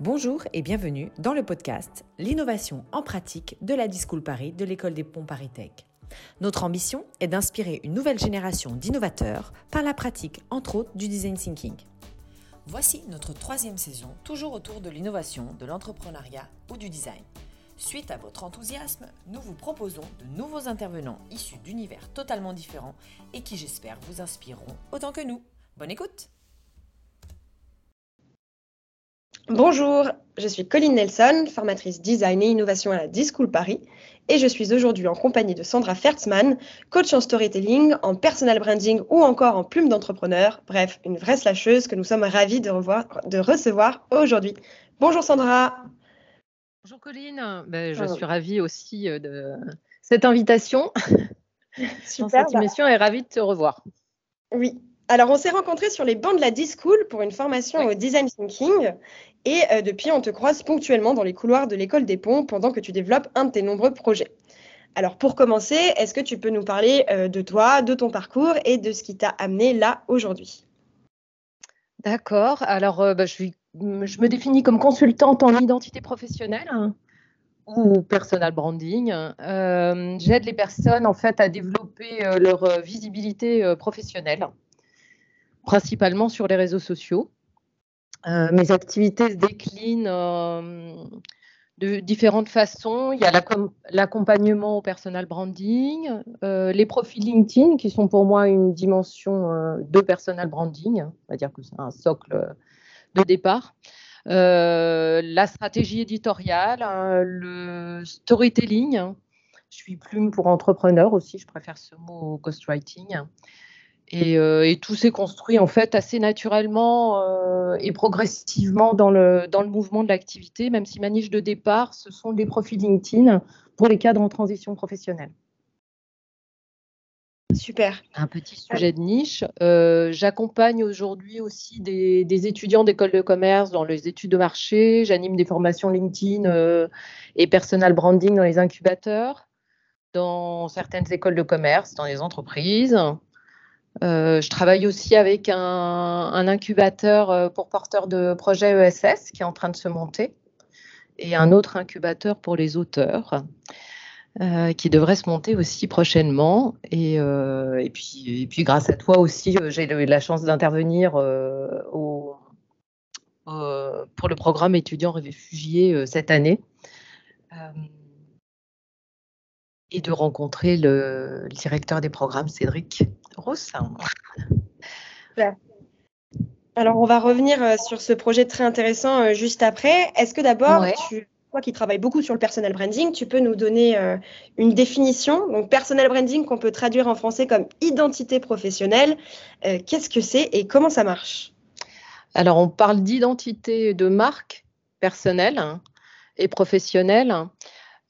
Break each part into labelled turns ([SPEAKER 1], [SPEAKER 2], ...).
[SPEAKER 1] Bonjour et bienvenue dans le podcast L'innovation en pratique de la Discool Paris de l'école des ponts Paris Tech. Notre ambition est d'inspirer une nouvelle génération d'innovateurs par la pratique, entre autres, du design thinking. Voici notre troisième saison, toujours autour de l'innovation, de l'entrepreneuriat ou du design. Suite à votre enthousiasme, nous vous proposons de nouveaux intervenants issus d'univers totalement différents et qui, j'espère, vous inspireront autant que nous. Bonne écoute
[SPEAKER 2] Bonjour, je suis Colline Nelson, formatrice design et innovation à la D-School Paris, et je suis aujourd'hui en compagnie de Sandra Fertzmann, coach en storytelling, en personal branding ou encore en plume d'entrepreneur. Bref, une vraie slasheuse que nous sommes ravis de, revoir, de recevoir aujourd'hui. Bonjour Sandra.
[SPEAKER 3] Bonjour Colline, ben, je suis ravie aussi euh, de cette invitation. Super. cette émission et ravie de te revoir.
[SPEAKER 2] Oui, alors, on s'est rencontrés sur les bancs de la D-School pour une formation au design thinking. Et euh, depuis, on te croise ponctuellement dans les couloirs de l'école des ponts pendant que tu développes un de tes nombreux projets. Alors, pour commencer, est-ce que tu peux nous parler euh, de toi, de ton parcours et de ce qui t'a amené là aujourd'hui?
[SPEAKER 3] D'accord. Alors, euh, bah, je, me définis comme consultante en identité professionnelle hein, ou personal branding. J'aide les personnes en fait à développer leur visibilité professionnelle principalement sur les réseaux sociaux. Euh, mes activités se déclinent euh, de différentes façons. Il y a l'accompagnement au personal branding, euh, les profils LinkedIn qui sont pour moi une dimension de personal branding, on va dire que c'est un socle de départ. la stratégie éditoriale, le storytelling. Je suis plume pour entrepreneur aussi, je préfère ce mot au ghostwriting. Euh, et, tout s'est construit en fait assez naturellement euh, et progressivement dans le, dans le mouvement de l'activité, même si ma niche de départ, ce sont des profils LinkedIn pour les cadres en transition professionnelle.
[SPEAKER 2] Super.
[SPEAKER 3] Un petit sujet de niche. Euh, j'accompagne aujourd'hui aussi des, des étudiants d'école de commerce dans les études de marché. J'anime des formations LinkedIn et personal branding dans les incubateurs, dans certaines écoles de commerce, dans les entreprises. Euh, je travaille aussi avec un, incubateur euh, pour porteurs de projets ESS qui est en train de se monter et un autre incubateur pour les auteurs euh, qui devrait se monter aussi prochainement. Et, puis, et puis, grâce à toi aussi, j'ai eu la chance d'intervenir pour le programme étudiants réfugiés cette année et de rencontrer le, directeur des programmes, Cédric Rossin.
[SPEAKER 2] Alors, on va revenir euh, sur ce projet très intéressant euh, juste après. Est-ce que d'abord, toi qui travailles beaucoup sur le personal branding, tu peux nous donner euh, une définition Donc, personal branding qu'on peut traduire en français comme identité professionnelle. Qu'est-ce que c'est et comment ça marche?
[SPEAKER 3] Alors, on parle d'identité de marque personnelle hein, et professionnelle.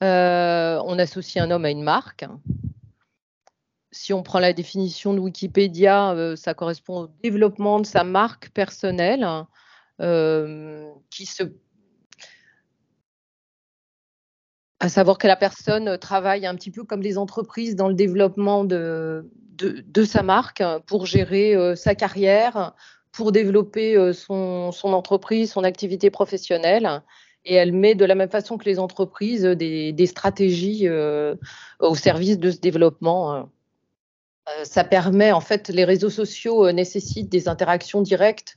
[SPEAKER 3] Euh, on associe un homme à une marque. Si on prend la définition de Wikipédia, euh, ça correspond au développement de sa marque personnelle euh, qui se à savoir que la personne travaille un petit peu comme les entreprises dans le développement de, sa marque pour gérer sa carrière, pour développer son, entreprise, son activité professionnelle et elle met de la même façon que les entreprises des, stratégies euh, au service de ce développement. Euh, ça permet, en fait, les réseaux sociaux euh, nécessitent des interactions directes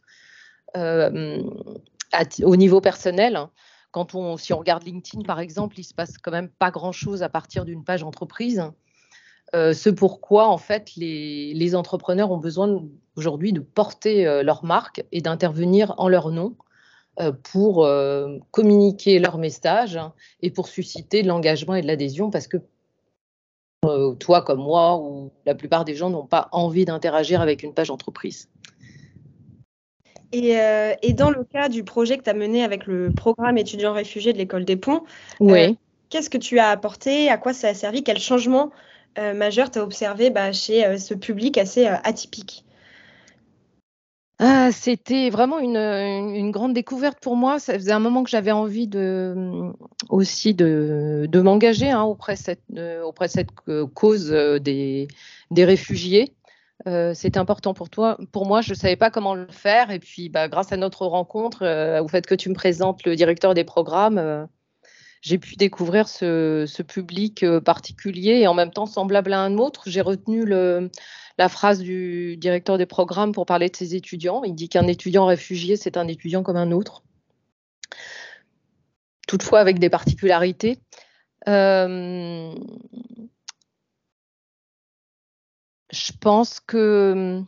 [SPEAKER 3] au niveau personnel. Quand on, si on regarde LinkedIn, par exemple, il se passe quand même pas grand-chose à partir d'une page entreprise. ce pourquoi, en fait, les, entrepreneurs ont besoin aujourd'hui de porter leur marque et d'intervenir en leur nom euh, pour euh, communiquer leur message et pour susciter de l'engagement et de l'adhésion parce que euh, toi comme moi ou la plupart des gens n'ont pas envie d'interagir avec une page entreprise.
[SPEAKER 2] Et, dans le cas du projet que tu as mené avec le programme étudiants réfugiés de l'école des ponts, qu'est-ce que tu as apporté? À quoi ça a servi? Quel changement majeur tu as observé bah, chez ce public assez atypique?
[SPEAKER 3] Ah, c'était vraiment une, grande découverte pour moi. Ça faisait un moment que j'avais envie de, aussi de, m'engager hein, auprès, cette, auprès de cette euh, cause euh, des, des réfugiés. c'était important pour toi. Pour moi, je ne savais pas comment le faire. Et puis, bah, grâce à notre rencontre, au fait que tu me présentes le directeur des programmes, j'ai pu découvrir ce, public particulier et en même temps semblable à un autre. J'ai retenu la phrase du directeur des programmes pour parler de ses étudiants. Il dit qu'un étudiant réfugié, c'est un étudiant comme un autre. Toutefois, avec des particularités. Euh, je pense que,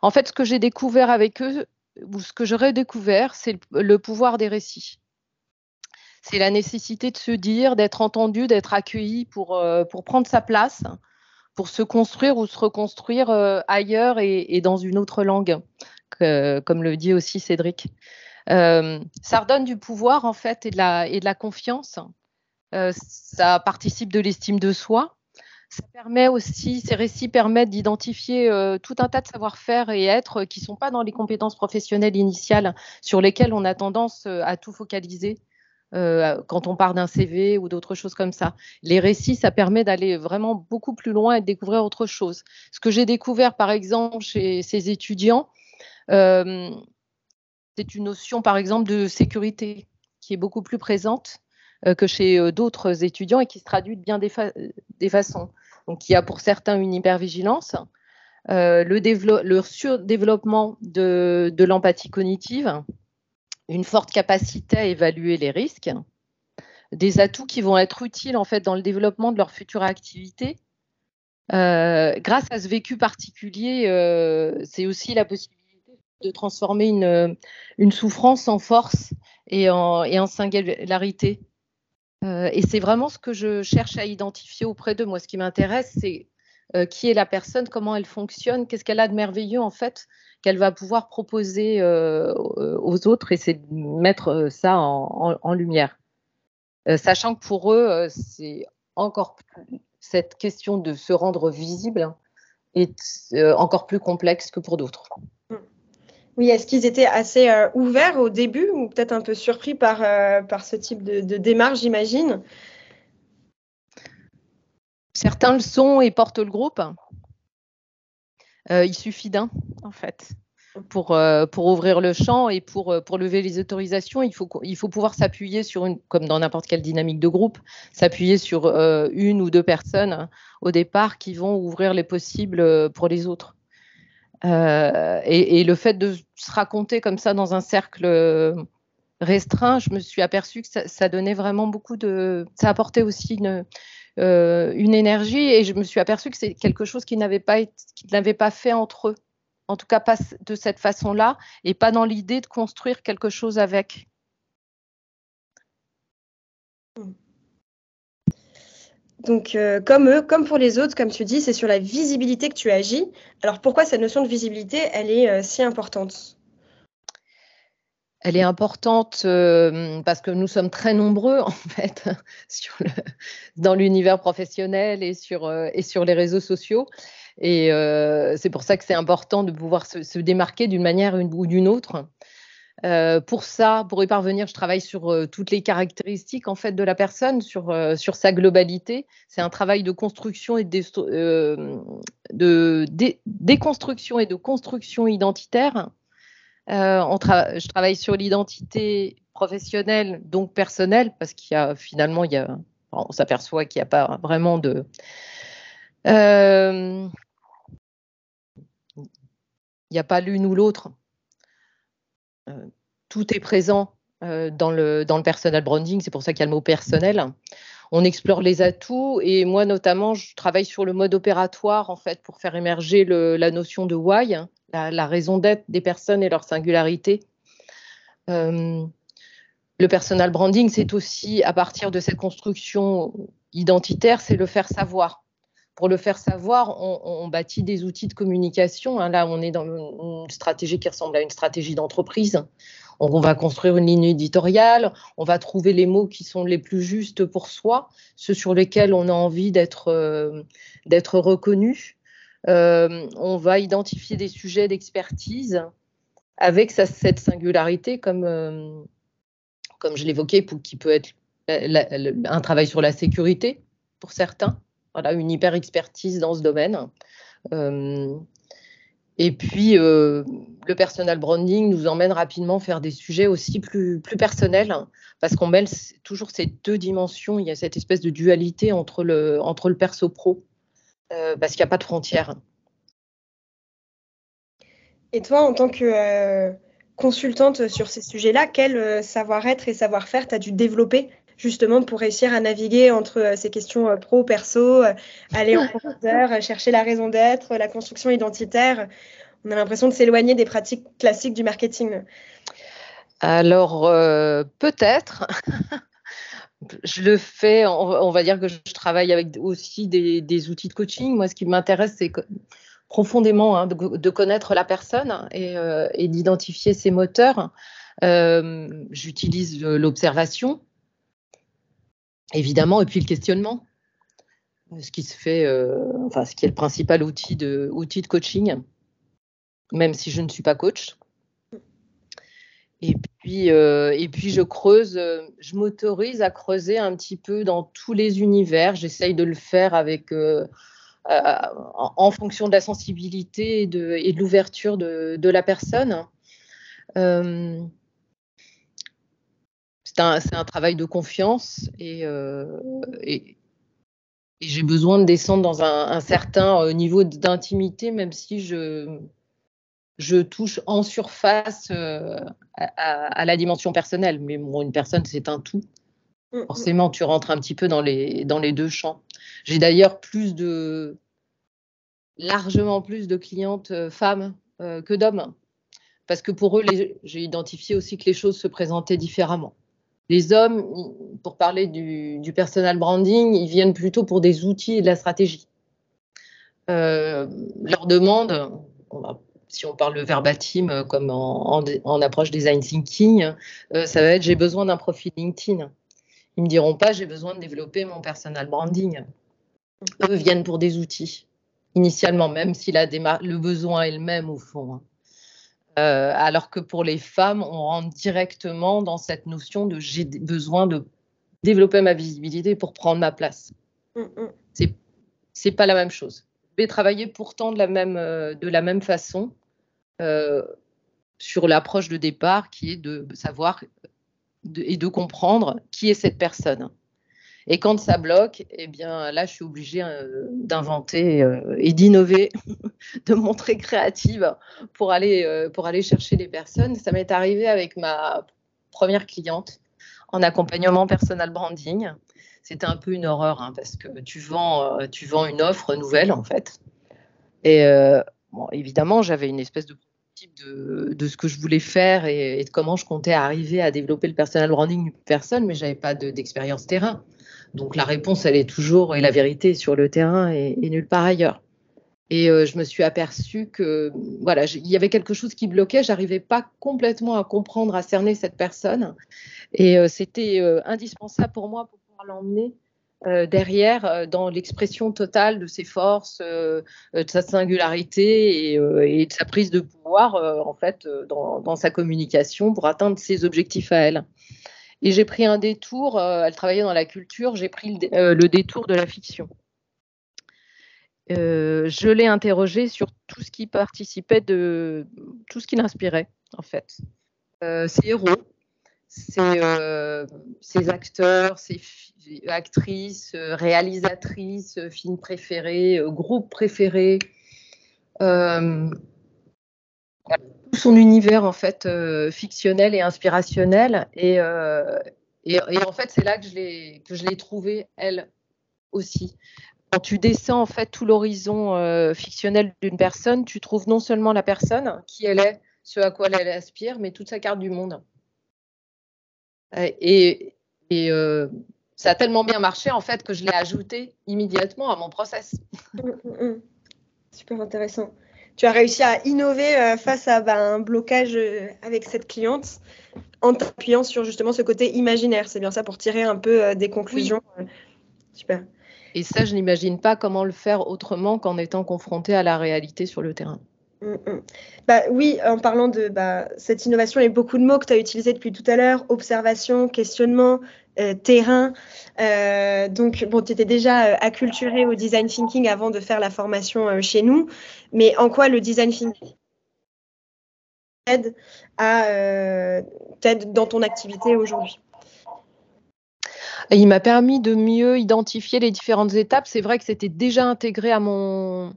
[SPEAKER 3] en fait, ce que j'ai découvert avec eux, ou ce que j'aurais découvert, c'est le pouvoir des récits c'est la nécessité de se dire, d'être entendu, d'être accueilli pour, euh, pour prendre sa place, pour se construire ou se reconstruire euh, ailleurs et, dans une autre langue, comme le dit aussi Cédric. Euh, ça redonne du pouvoir en fait et de la, confiance. ça participe de l'estime de soi. Ça permet aussi, ces récits permettent d'identifier tout un tas de savoir-faire et êtres qui ne sont pas dans les compétences professionnelles initiales sur lesquelles on a tendance à tout focaliser. Euh, quand on part d'un CV ou d'autres choses comme ça. Les récits, ça permet d'aller vraiment beaucoup plus loin et de découvrir autre chose. Ce que j'ai découvert, par exemple, chez ces étudiants, euh, c'est une notion, par exemple, de sécurité qui est beaucoup plus présente euh, que chez d'autres étudiants et qui se traduit de bien des, façons. Donc, il y a pour certains une hypervigilance, le, le surdéveloppement de, de l'empathie cognitive, une forte capacité à évaluer les risques, des atouts qui vont être utiles en fait dans le développement de leur future activité. Euh, grâce à ce vécu particulier, euh, c'est aussi la possibilité de transformer une, une souffrance en force et en, singularité. Euh, et c'est vraiment ce que je cherche à identifier auprès de moi. Ce qui m'intéresse, c'est qui est la personne, comment elle fonctionne, qu'est-ce qu'elle a de merveilleux en fait qu'elle va pouvoir proposer euh, aux autres et c'est de mettre euh, ça en, lumière. Euh, sachant que pour eux, c'est encore cette question de se rendre visible est encore plus complexe que pour d'autres.
[SPEAKER 2] Oui, est-ce qu'ils étaient assez ouverts au début ou peut-être un peu surpris par, par ce type de démarche, j'imagine?
[SPEAKER 3] Certains le sont et portent le groupe. Euh, il suffit d'un, en fait. Pour, euh, ouvrir le champ et pour, euh, lever les autorisations, il faut pouvoir s'appuyer sur une, comme dans n'importe quelle dynamique de groupe, s'appuyer sur une ou deux personnes au départ qui vont ouvrir les possibles pour les autres. Et, le fait de se raconter comme ça dans un cercle restreint, je me suis aperçue que ça, donnait vraiment beaucoup de. Ça apportait aussi une, euh, une énergie et je me suis aperçue que c'est quelque chose qui n'avait pas, pas fait entre eux. En tout cas, pas de cette façon-là et pas dans l'idée de construire quelque chose avec.
[SPEAKER 2] Donc, euh, comme eux, comme pour les autres, comme tu dis, c'est sur la visibilité que tu agis. Alors, pourquoi cette notion de visibilité, elle est euh, si importante?
[SPEAKER 3] Elle est importante euh, parce que nous sommes très nombreux en fait dans l'univers professionnel et sur, euh, et sur les réseaux sociaux. Et euh, c'est pour ça que c'est important de pouvoir se, démarquer d'une manière ou d'une autre. pour ça, pour y parvenir, je travaille sur toutes les caractéristiques en fait de la personne, sur, sur sa globalité. C'est un travail de construction et de déconstruction et de construction identitaire euh, je travaille sur l'identité professionnelle, donc personnelle, parce qu'il y a finalement, on s'aperçoit qu'il n'y a pas vraiment de. Euh, il n'y a pas l'une ou l'autre. Euh, tout est présent dans, le, dans le personal branding, c'est pour ça qu'il y a le mot personnel. On explore les atouts et moi notamment, je travaille sur le mode opératoire en fait pour faire émerger la notion de why, la, raison d'être des personnes et leur singularité. Euh, le personal branding, c'est aussi à partir de cette construction identitaire, c'est le faire savoir. Pour le faire savoir, on, bâtit des outils de communication. Hein. là, on est dans une stratégie qui ressemble à une stratégie d'entreprise. On, va construire une ligne éditoriale, on va trouver les mots qui sont les plus justes pour soi, ceux sur lesquels on a envie d'être euh, reconnu. Euh, on va identifier des sujets d'expertise avec cette singularité, comme, euh, comme je l'évoquais, qui peut être un travail sur la sécurité pour certains, voilà, une hyper expertise dans ce domaine. Euh, et puis, le personal branding nous emmène rapidement faire des sujets aussi plus, plus personnels, parce qu'on mêle toujours ces deux dimensions. Il y a cette espèce de dualité entre le, entre le perso-pro, parce qu'il n'y a pas de frontières.
[SPEAKER 2] Et toi, en tant que consultante sur ces sujets-là, quel savoir-être et savoir-faire tu as dû développer justement pour réussir à naviguer entre euh, ces questions euh, pro, perso, euh, aller en profondeur, chercher la raison d'être, la construction identitaire? On a l'impression de s'éloigner des pratiques classiques du marketing.
[SPEAKER 3] Alors, peut-être. je le fais, on, va dire que je travaille avec aussi des, outils de coaching. Moi, ce qui m'intéresse, c'est profondément hein, de, connaître la personne et, et d'identifier ses moteurs. J'utilise l'observation, évidemment, et puis le questionnement, ce qui se fait, euh, enfin, ce qui est le principal outil de coaching, même si je ne suis pas coach. Et puis, euh, et puis je creuse, je m'autorise à creuser un petit peu dans tous les univers. J'essaye de le faire avec, euh, en, fonction de la sensibilité et de, l'ouverture de, la personne c'est un, travail de confiance euh, et, j'ai besoin de descendre dans un, certain euh, niveau d'intimité, même si je, je touche en surface euh, à, la dimension personnelle. Mais bon, une personne, c'est un tout. Mm, mm. Forcément, tu rentres un petit peu dans les, dans les deux champs. J'ai d'ailleurs plus de, largement plus de clientes femmes que d'hommes. Parce que pour eux, j'ai identifié aussi que les choses se présentaient différemment. Les hommes, pour parler du, personal branding, ils viennent plutôt pour des outils et de la stratégie. Euh, leur demande, si on parle le verbatim euh, comme en, approche design thinking, euh, ça va être j'ai besoin d'un profil LinkedIn. Ils me diront pas j'ai besoin de développer mon personal branding. Eux viennent pour des outils initialement, même si la le besoin est le même au fond. Hein. Euh, alors que pour les femmes, on rentre directement dans cette notion de j'ai besoin de développer ma visibilité pour prendre ma place. Ce mm, mm. C'est pas la même chose. Je vais travailler pourtant de la même de la même façon sur l'approche de départ qui est de savoir et de comprendre qui est cette personne. Et quand ça bloque, eh bien là, je suis obligée euh, d'inventer euh, et d'innover, de montrer créative pour aller, euh, pour aller chercher les personnes. Ça m'est arrivé avec ma première cliente en accompagnement personal branding. C'était un peu une horreur hein, parce que tu vends, tu vends une offre nouvelle en fait. Et évidemment, j'avais une espèce de de, de, ce que je voulais faire et, de comment je comptais arriver à développer le personal branding d'une personne, mais j'avais pas d'expérience terrain. Donc la réponse, elle est toujours, et la vérité sur le terrain et, nulle part ailleurs. Et euh, je me suis aperçue que voilà, il y avait quelque chose qui bloquait. J'arrivais pas complètement à comprendre, à cerner cette personne. Et euh, c'était euh, indispensable pour moi pour pouvoir l'emmener derrière dans l'expression totale de ses forces, de sa singularité et, de sa prise de pouvoir en fait dans, sa communication pour atteindre ses objectifs à elle. Et j'ai pris un détour, euh, elle travaillait dans la culture, j'ai pris le, euh, détour de la fiction. Euh, je l'ai interrogée sur tout ce qui participait de tout ce qui l'inspirait en fait. ses héros, ses, acteurs, ses actrices, réalisatrices, films préférés, groupes préférés son univers en fait euh, fictionnel et inspirationnel. Euh, et, en fait c'est là que je l'ai que elle aussi. Quand tu descends en fait tout l'horizon euh, fictionnel d'une personne tu trouves non seulement la personne qui elle est ce à quoi elle aspire mais toute sa carte du monde et, et ça a tellement bien marché en fait que je l'ai ajouté immédiatement à mon process
[SPEAKER 2] mmh, mmh, mmh. super intéressant tu as réussi à innover euh, face à bah, un blocage euh, avec cette cliente en t'appuyant sur justement ce côté imaginaire. C'est bien ça pour tirer un peu euh, des conclusions.
[SPEAKER 3] Super. Et ça, je n'imagine pas comment le faire autrement qu'en étant confronté à la réalité sur le terrain.
[SPEAKER 2] Mm, mm. Bah, oui, en parlant de bah, cette innovation, a beaucoup de mots que tu as utilisés depuis tout à l'heure, observation, questionnement, euh, terrain. Euh, donc, bon, tu étais déjà euh, acculturé au design thinking avant de faire la formation chez nous, mais en quoi le design thinking t'aide dans ton activité aujourd'hui?
[SPEAKER 3] Il m'a permis de mieux identifier les différentes étapes. C'est vrai que c'était déjà intégré à mon,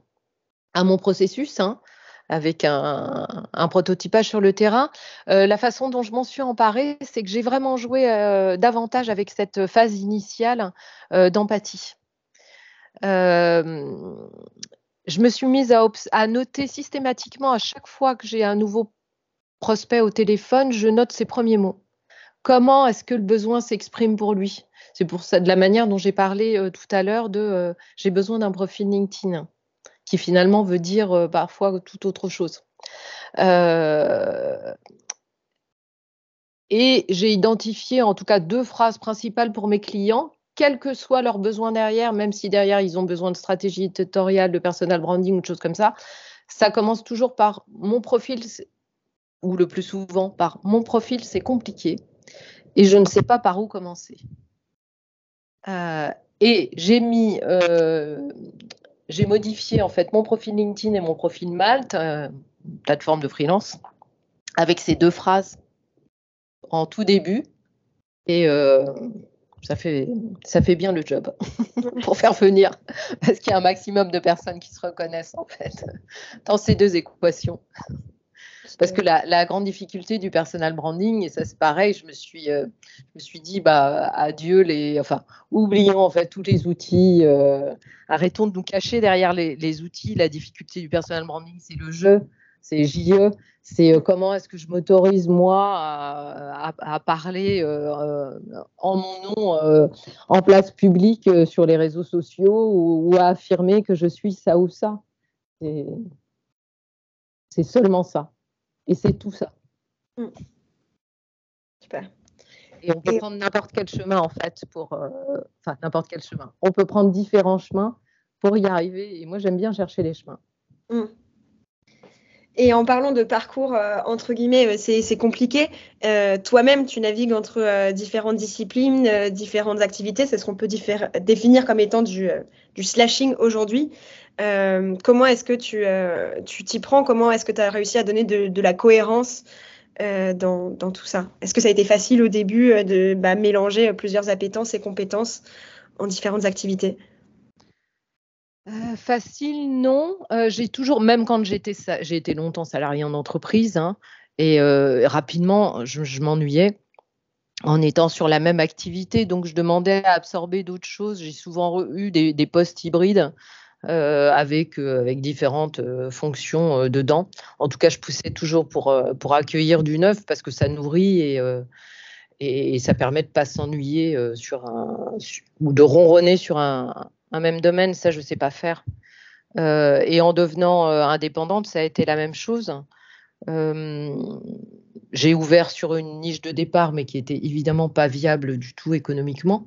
[SPEAKER 3] à mon processus. Hein avec un, prototypage sur le terrain. Euh, la façon dont je m'en suis emparée, c'est que j'ai vraiment joué euh, davantage avec cette phase initiale euh, d'empathie. je me suis mise à, à, noter systématiquement à chaque fois que j'ai un nouveau prospect au téléphone, je note ses premiers mots. Comment est-ce que le besoin s'exprime pour lui? C'est pour ça de la manière dont j'ai parlé tout à l'heure de j'ai besoin d'un profil LinkedIn qui finalement veut dire euh, parfois tout autre chose. Euh, et j'ai identifié en tout cas deux phrases principales pour mes clients, quels que soient leurs besoins derrière, même si derrière ils ont besoin de stratégie éditoriale, de personal branding ou de choses comme ça. Ça commence toujours par mon profil, ou le plus souvent par mon profil, c'est compliqué et je ne sais pas par où commencer. Euh, et j'ai mis j'ai modifié en fait mon profil LinkedIn et mon profil Malte, euh, plateforme de freelance, avec ces deux phrases en tout début. Et euh, ça, fait, ça fait bien le job pour faire venir, parce qu'il y a un maximum de personnes qui se reconnaissent en fait dans ces deux équations. Parce que la, grande difficulté du personal branding, et ça c'est pareil, je me suis, euh, je me suis dit, bah, adieu les, enfin, oublions en fait tous les outils, euh, arrêtons de nous cacher derrière les, outils. La difficulté du personal branding, c'est le jeu, c'est JE, c'est euh, comment est-ce que je m'autorise moi à, parler en mon nom en place publique sur les réseaux sociaux ou, ou, à affirmer que je suis ça ou ça. C'est seulement ça. Et c'est tout ça. Mm. Super. Et on peut prendre n'importe quel chemin, en fait, pour. Euh, enfin, n'importe quel chemin. On peut prendre différents chemins pour y arriver. Et moi, j'aime bien chercher les chemins. Mm.
[SPEAKER 2] Et en parlant de parcours, euh, entre guillemets, euh, c'est compliqué. Toi-même, tu navigues entre différentes disciplines, différentes activités. C'est ce qu'on peut définir comme étant du, du slashing aujourd'hui. Euh, comment est-ce que tu euh, t'y prends? Comment est-ce que tu as réussi à donner de, la cohérence euh, dans, tout ça? Est-ce que ça a été facile au début de bah, mélanger plusieurs appétences et compétences en différentes activités?
[SPEAKER 3] Facile, non. j'ai toujours, même quand j'étais, j'ai été longtemps salarié en entreprise, hein, et rapidement, je, m'ennuyais en étant sur la même activité, donc je demandais à absorber d'autres choses. J'ai souvent eu des, postes hybrides euh, avec, euh, avec différentes euh, fonctions dedans. En tout cas, je poussais toujours pour, pour accueillir du neuf parce que ça nourrit et, et, ça permet de ne pas s'ennuyer sur un, ou de ronronner sur un, un même domaine. Ça, je ne sais pas faire. et en devenant indépendante, ça a été la même chose. j'ai ouvert sur une niche de départ, mais qui était évidemment pas viable du tout économiquement.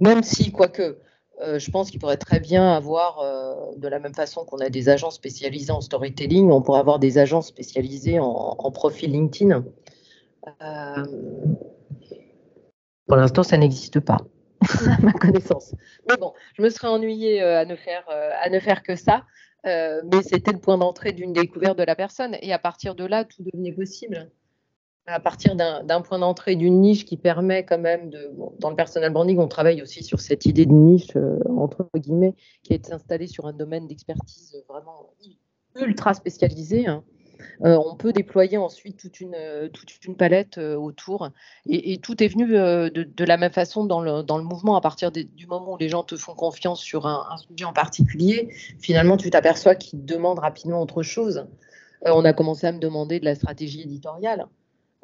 [SPEAKER 3] Même si, quoique, euh, je pense qu'il pourrait très bien avoir, euh, de la même façon qu'on a des agents spécialisés en storytelling, on pourrait avoir des agents spécialisés en, profil LinkedIn. Euh, pour l'instant, ça n'existe pas, à ma connaissance. Mais bon, je me serais ennuyée à, ne faire, à ne faire que ça, mais c'était le point d'entrée d'une découverte de la personne, et à partir de là, tout devenait possible à partir d'un point d'entrée d'une niche qui permet quand même de. dans le personal branding, on travaille aussi sur cette idée de niche, euh, entre guillemets, qui est installée sur un domaine d'expertise vraiment ultra spécialisé. Hein. Euh, on peut déployer ensuite toute une, toute une palette euh, autour. Et, tout est venu de, la même façon dans le, dans le mouvement. À partir du moment où les gens te font confiance sur un, un sujet en particulier, finalement, tu t'aperçois qu'ils demandent rapidement autre chose. on a commencé à me demander de la stratégie éditoriale.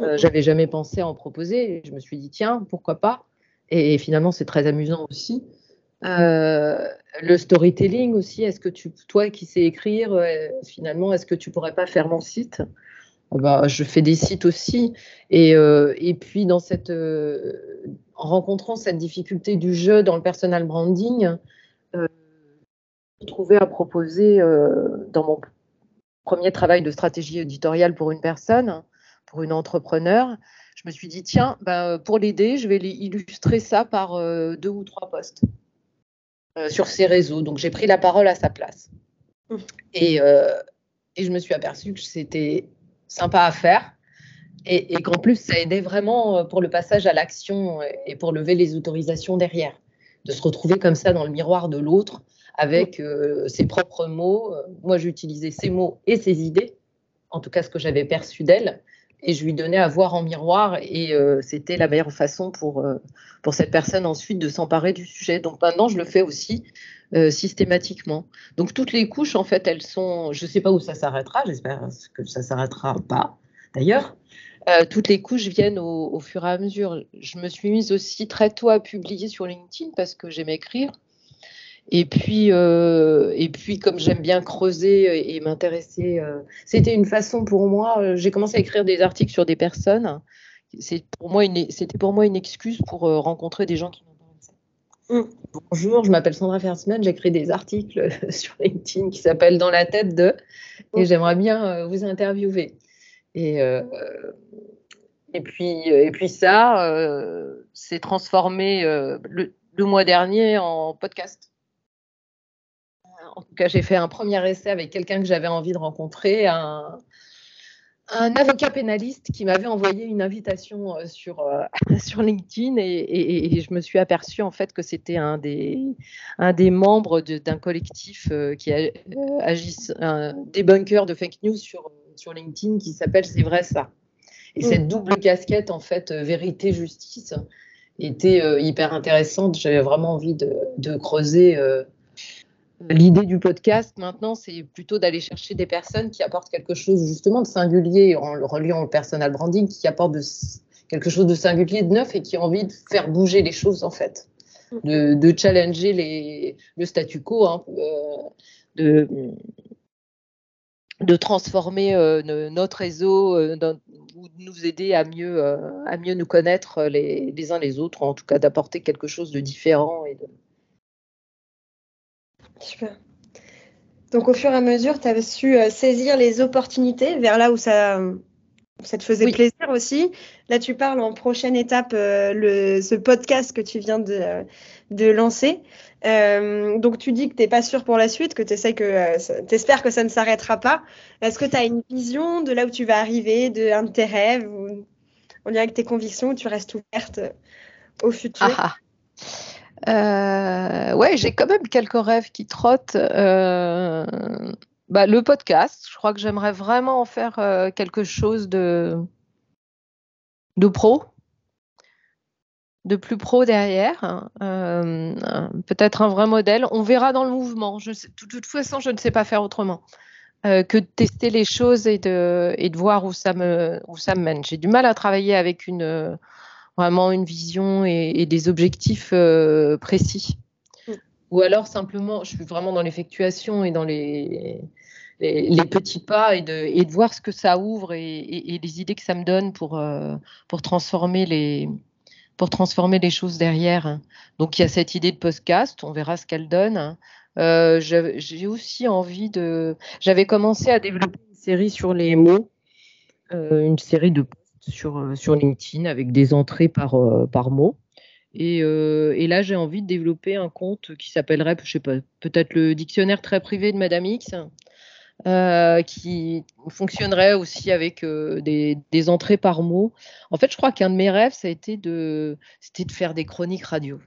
[SPEAKER 3] Euh, j'avais jamais pensé à en proposer. Je me suis dit, tiens, pourquoi pas? Et finalement, c'est très amusant aussi. Euh, le storytelling aussi, est-ce que tu, toi qui sais écrire, euh, finalement, est-ce que tu pourrais pas faire mon site? Bah, Je fais des sites aussi. Et, et puis, dans cette, en rencontrant cette difficulté du jeu dans le personal branding, je trouvais à proposer dans mon premier travail de stratégie éditoriale pour une personne, pour une entrepreneur, je me suis dit, tiens, ben, pour l'aider, je vais illustrer ça par euh, deux ou trois posts euh, sur ses réseaux. Donc, j'ai pris la parole à sa place. Mmh. Et, euh, et je me suis aperçue que c'était sympa à faire et, et qu'en plus, ça aidait vraiment pour le passage à l'action et pour lever les autorisations derrière. De se retrouver comme ça dans le miroir de l'autre avec ses propres mots. Moi, j'utilisais ses mots et ses idées, en tout cas ce que j'avais perçu d'elle et je lui donnais à voir en miroir et euh, c'était la meilleure façon pour, euh, pour cette personne ensuite de s'emparer du sujet. Donc maintenant, je le fais aussi euh, systématiquement. Donc toutes les couches, en fait, elles sont, je ne sais pas où ça s'arrêtera, j'espère que ça s'arrêtera pas d'ailleurs. toutes les couches viennent au, au, fur et à mesure. Je me suis mise aussi très tôt à publier sur LinkedIn parce que j'aime écrire. Et puis, euh, et puis comme j'aime bien creuser et m'intéresser, euh, c'était une façon pour moi. Euh, j'ai commencé à écrire des articles sur des personnes. C'est pour moi c'était pour moi une excuse pour rencontrer des gens qui m'intéressaient. Mm. Bonjour, je m'appelle Sandra Fersman, j'écris des articles sur LinkedIn qui s'appellent Dans la tête de, et mm. j'aimerais bien vous interviewer. Et, et, puis, et puis ça, s'est transformé le, le mois dernier en podcast en tout cas, j'ai fait un premier essai avec quelqu'un que j'avais envie de rencontrer, un, avocat pénaliste qui m'avait envoyé une invitation euh, sur, euh, sur LinkedIn et, je me suis aperçue en fait que c'était un des, un des membres d'un collectif euh, qui agisse, un debunker de fake news sur, sur LinkedIn qui s'appelle C'est vrai ça. Et cette mm. double casquette en fait vérité-justice était hyper intéressante. J'avais vraiment envie de, de creuser L'idée du podcast maintenant, c'est plutôt d'aller chercher des personnes qui apportent quelque chose justement de singulier en le reliant au personal branding, qui apportent quelque chose de singulier, de neuf et qui ont envie de faire bouger les choses en fait, de, challenger les, le statu quo, hein, euh, de, de transformer euh, notre réseau, euh, ou de nous aider à mieux, à mieux nous connaître les, les uns les autres, en tout cas d'apporter quelque chose de différent et de,
[SPEAKER 2] Super. Donc au fur et à mesure, tu avais su euh, saisir les opportunités vers là où ça, ça te faisait plaisir aussi. Là, tu parles en prochaine étape, euh, le, ce podcast que tu viens de, de lancer. Euh, donc tu dis que tu n'es pas sûr pour la suite, que tu que, espères que ça ne s'arrêtera pas. Est-ce que tu as une vision de là où tu vas arriver, de un de tes rêves ou on dirait que tes convictions, tu restes ouverte au futur?
[SPEAKER 3] Ah, ah. Euh, ouais, j'ai quand même quelques rêves qui trottent. Euh, bah, le podcast, je crois que j'aimerais vraiment en faire euh, quelque chose de, de pro, de plus pro derrière. Peut-être un vrai modèle. On verra dans le mouvement. De toute façon, je ne sais pas faire autrement. que de tester les choses et de, et de voir où ça me, où ça me mène. J'ai du mal à travailler avec une, vraiment une vision et, des objectifs euh, précis. Mm. Ou alors simplement, je suis vraiment dans l'effectuation et dans les, les, petits pas et de, et de, voir ce que ça ouvre et, les idées que ça me donne pour, euh, pour, transformer, les, pour transformer les choses derrière. Donc il y a cette idée de podcast, on verra ce qu'elle donne. Euh, j'ai aussi envie de... J'avais commencé à développer une série sur les mots, une série de sur, euh, sur LinkedIn avec des entrées par, euh, par mot. Et, euh, et, là, j'ai envie de développer un compte qui s'appellerait, je sais pas, peut-être le dictionnaire très privé de Madame X, qui fonctionnerait aussi avec des, des, entrées par mot. En fait, je crois qu'un de mes rêves, ça a été de, c'était de faire des chroniques radio.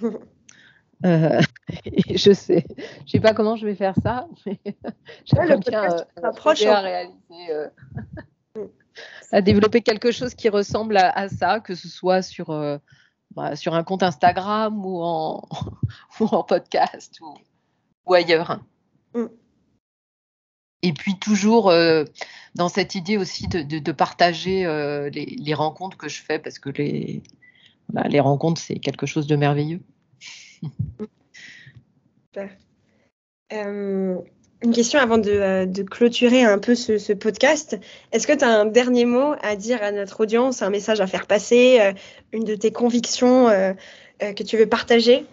[SPEAKER 3] je sais, je sais pas comment je vais faire ça, mais j'aimerais bien
[SPEAKER 2] à
[SPEAKER 3] réaliser à développer quelque chose qui ressemble à, ça, que ce soit sur, euh, bah, sur un compte Instagram ou en, en podcast ou, ailleurs. Mm. Et puis toujours euh, dans cette idée aussi de, partager euh, les, rencontres que je fais parce que les, bah, les rencontres, c'est quelque chose de merveilleux.
[SPEAKER 2] Super. Une question avant de, euh, clôturer un peu ce, podcast. Est-ce que tu as un dernier mot à dire à notre audience, un message à faire passer, euh, une de tes convictions euh, que tu veux partager?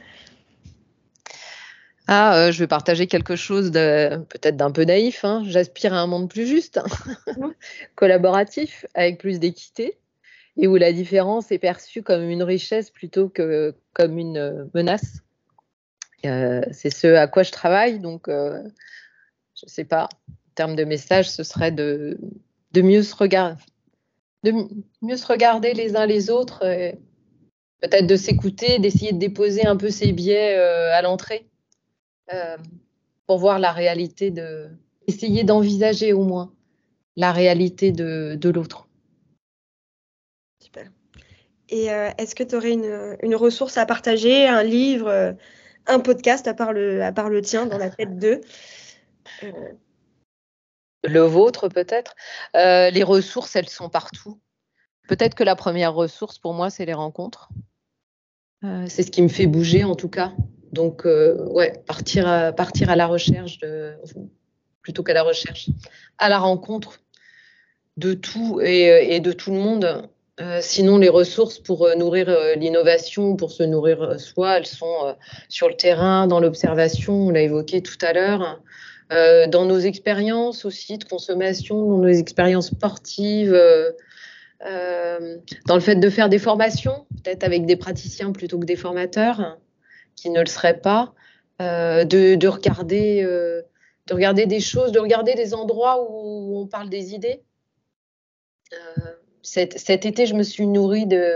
[SPEAKER 3] Ah, euh, je vais partager quelque chose de peut-être d'un peu naïf. Hein. J'aspire à un monde plus juste, collaboratif, avec plus d'équité, et où la différence est perçue comme une richesse plutôt que comme une menace. Euh, c'est ce à quoi je travaille, donc je ne sais pas. En termes de message, ce serait de, mieux se regarder, de mieux se regarder les uns les autres, peut-être de s'écouter, d'essayer de déposer un peu ses biais à l'entrée euh, pour voir la réalité de. Essayer d'envisager au moins la réalité de, l'autre.
[SPEAKER 2] Super. Et euh, est-ce que tu aurais une, ressource à partager, un livre, euh, un podcast à part le, à part le tien dans la tête d'eux?
[SPEAKER 3] Le vôtre peut-être. les ressources, elles sont partout. Peut-être que la première ressource pour moi, c'est les rencontres. c'est ce qui me fait bouger en tout cas. Donc, euh, ouais, partir à, partir à la recherche, de, plutôt qu'à la recherche, à la rencontre de tout et, de tout le monde. Euh, sinon, les ressources pour euh, nourrir l'innovation, pour se nourrir soi, elles sont sur le terrain, dans l'observation, on l'a évoqué tout à l'heure, dans nos expériences aussi de consommation, dans nos expériences sportives, dans le fait de faire des formations, peut-être avec des praticiens plutôt que des formateurs qui ne le seraient pas, euh, de, regarder, euh, de regarder des choses, de regarder des endroits où on parle des idées. Euh, cet, été, je me suis nourrie de,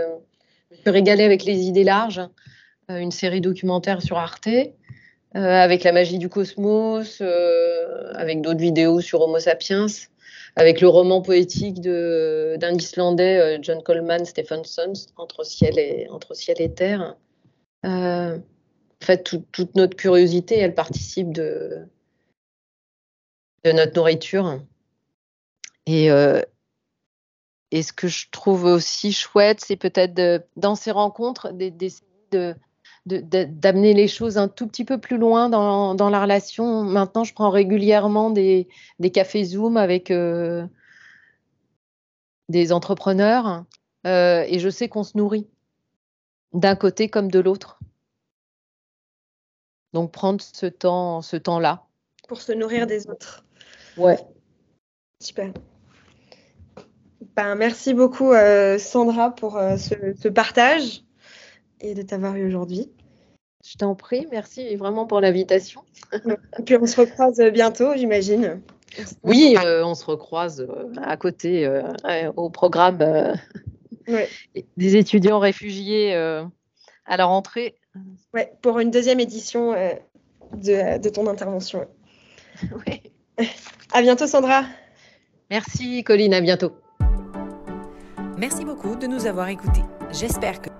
[SPEAKER 3] je me suis régalée avec les idées larges, une série documentaire sur Arte. Avec la magie du cosmos, avec d'autres vidéos sur Homo sapiens, avec le roman poétique d'un Islandais, John Coleman Stephenson, Entre ciel et, entre ciel et terre en fait, toute notre curiosité, elle participe de, notre nourriture. Et, euh, et ce que je trouve aussi chouette, c'est peut-être dans ces rencontres d'essayer de, d'amener les choses un tout petit peu plus loin dans, dans, la relation. Maintenant, je prends régulièrement des, des cafés Zoom avec euh, des entrepreneurs euh, et je sais qu'on se nourrit d'un côté comme de l'autre. Donc prendre ce temps, ce temps-là.
[SPEAKER 2] Pour se nourrir des autres.
[SPEAKER 3] Ouais.
[SPEAKER 2] Super. Ben, merci beaucoup euh, Sandra pour ce, partage et de t'avoir eu aujourd'hui.
[SPEAKER 3] Je t'en prie, merci vraiment pour l'invitation.
[SPEAKER 2] et puis on se recroise bientôt, j'imagine.
[SPEAKER 3] Oui, euh, on se recroise à côté au programme des étudiants réfugiés à la rentrée.
[SPEAKER 2] Ouais, pour une deuxième édition euh, de, ton intervention.
[SPEAKER 3] Oui.
[SPEAKER 2] À bientôt, Sandra.
[SPEAKER 3] Merci, Colline. À bientôt.
[SPEAKER 1] Merci beaucoup de nous avoir écoutés. J'espère que